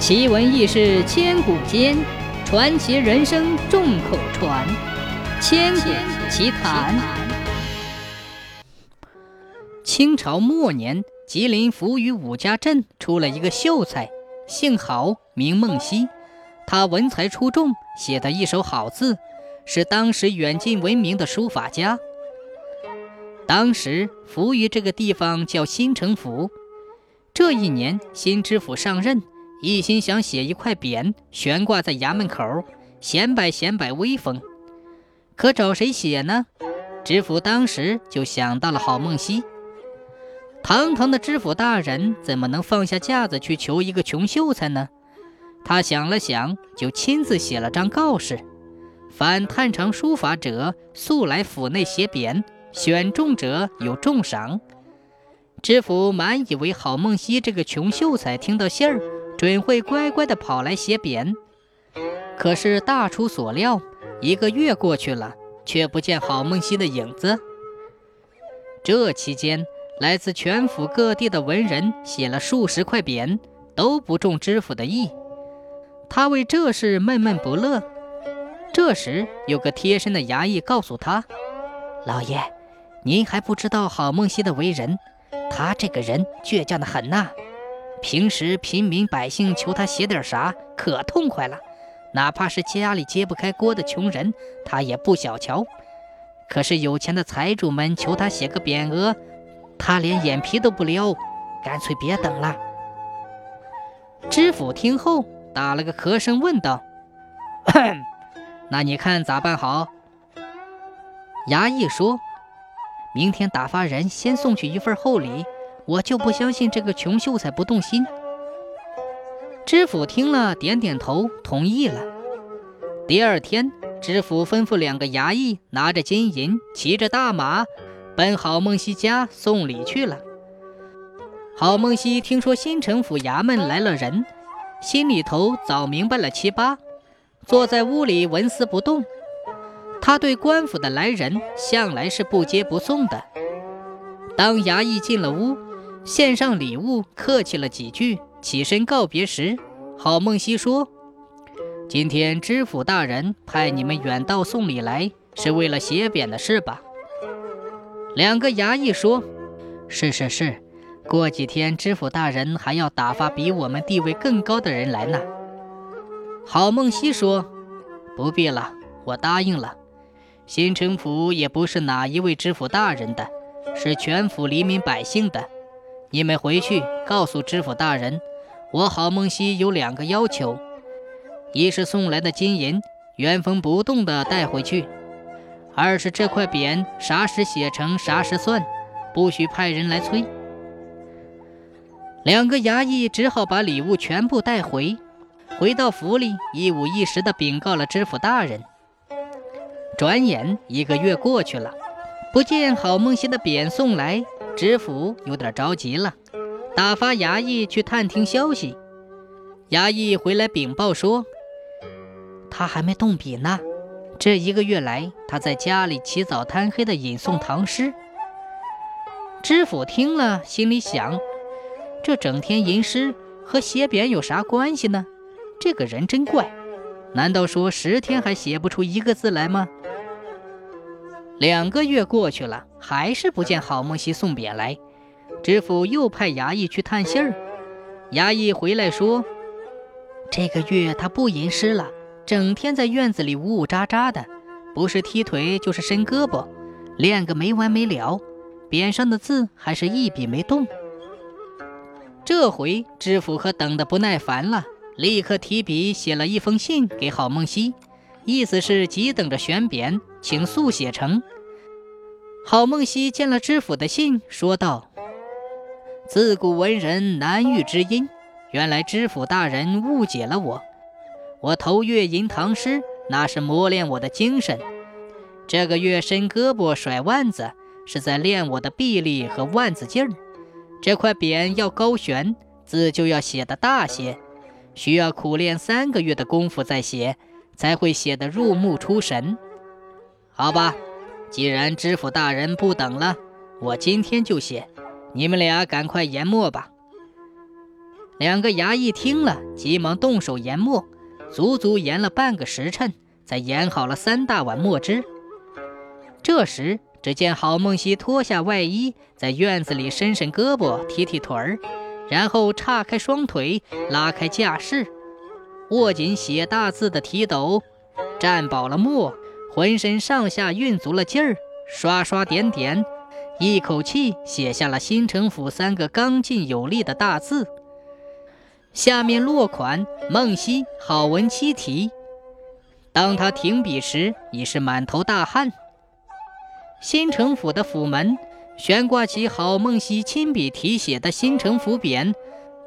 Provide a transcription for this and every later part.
奇闻异事千古间，传奇人生众口传。千古奇谈。清朝末年，吉林扶余五家镇出了一个秀才，姓郝，名梦溪。他文才出众，写的一手好字，是当时远近闻名的书法家。当时扶余这个地方叫新城府。这一年，新知府上任。一心想写一块匾悬挂在衙门口，显摆显摆威风。可找谁写呢？知府当时就想到了郝梦溪。堂堂的知府大人怎么能放下架子去求一个穷秀才呢？他想了想，就亲自写了张告示：凡探长书法者，速来府内写匾，选中者有重赏。知府满以为郝梦溪这个穷秀才听到信儿。准会乖乖地跑来写匾，可是大出所料，一个月过去了，却不见郝梦溪的影子。这期间，来自全府各地的文人写了数十块匾，都不中知府的意。他为这事闷闷不乐。这时，有个贴身的衙役告诉他：“老爷，您还不知道郝梦溪的为人，他这个人倔强得很呐。”平时平民百姓求他写点啥，可痛快了。哪怕是家里揭不开锅的穷人，他也不小瞧。可是有钱的财主们求他写个匾额，他连眼皮都不撩，干脆别等了。知府听后打了个咳声，问道：“那你看咋办好？”衙役说：“明天打发人先送去一份厚礼。”我就不相信这个穷秀才不动心。知府听了，点点头，同意了。第二天，知府吩咐两个衙役拿着金银，骑着大马，奔郝梦溪家送礼去了。郝梦溪听说新城府衙门来了人，心里头早明白了七八，坐在屋里纹丝不动。他对官府的来人向来是不接不送的。当衙役进了屋。献上礼物，客气了几句，起身告别时，郝梦溪说：“今天知府大人派你们远道送礼来，是为了写匾的事吧？”两个衙役说：“是是是，过几天知府大人还要打发比我们地位更高的人来呢。”郝梦溪说：“不必了，我答应了。新城府也不是哪一位知府大人的，是全府黎民百姓的。”你们回去告诉知府大人，我郝梦溪有两个要求：一是送来的金银原封不动的带回去；二是这块匾啥时写成啥时算，不许派人来催。两个衙役只好把礼物全部带回，回到府里一五一十地禀告了知府大人。转眼一个月过去了，不见郝梦溪的匾送来。知府有点着急了，打发衙役去探听消息。衙役回来禀报说，他还没动笔呢。这一个月来，他在家里起早贪黑的吟诵唐诗。知府听了，心里想：这整天吟诗和写匾有啥关系呢？这个人真怪，难道说十天还写不出一个字来吗？两个月过去了，还是不见郝梦溪送匾来。知府又派衙役去探信儿。衙役回来说，这个月他不吟诗了，整天在院子里呜呜喳喳的，不是踢腿就是伸胳膊，练个没完没了。匾上的字还是一笔没动。这回知府可等得不耐烦了，立刻提笔写了一封信给郝梦溪。意思是急等着选匾，请速写成。郝梦溪见了知府的信，说道：“自古文人难遇知音，原来知府大人误解了我。我头月吟唐诗，那是磨练我的精神；这个月伸胳膊甩腕子，是在练我的臂力和腕子劲儿。这块匾要高悬，字就要写得大些，需要苦练三个月的功夫再写。”才会写得入目出神。好吧，既然知府大人不等了，我今天就写。你们俩赶快研墨吧。两个衙役听了，急忙动手研墨，足足研了半个时辰，才研好了三大碗墨汁。这时，只见郝梦溪脱下外衣，在院子里伸伸胳膊、踢踢腿儿，然后岔开双腿，拉开架势，握紧写大字的提斗，蘸饱了墨，浑身上下运足了劲儿，刷刷点点，一口气写下了“新城府”三个刚劲有力的大字。下面落款孟溪，好文七题。当他停笔时，已是满头大汗。新城府的府门悬挂起郝梦溪亲笔题写的“新城府”匾，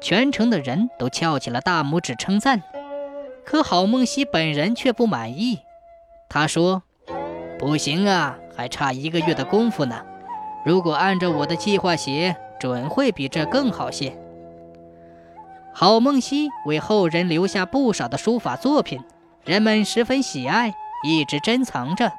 全城的人都翘起了大拇指称赞。可郝梦溪本人却不满意，他说：“不行啊，还差一个月的功夫呢。如果按照我的计划写，准会比这更好些。”郝梦溪为后人留下不少的书法作品，人们十分喜爱，一直珍藏着。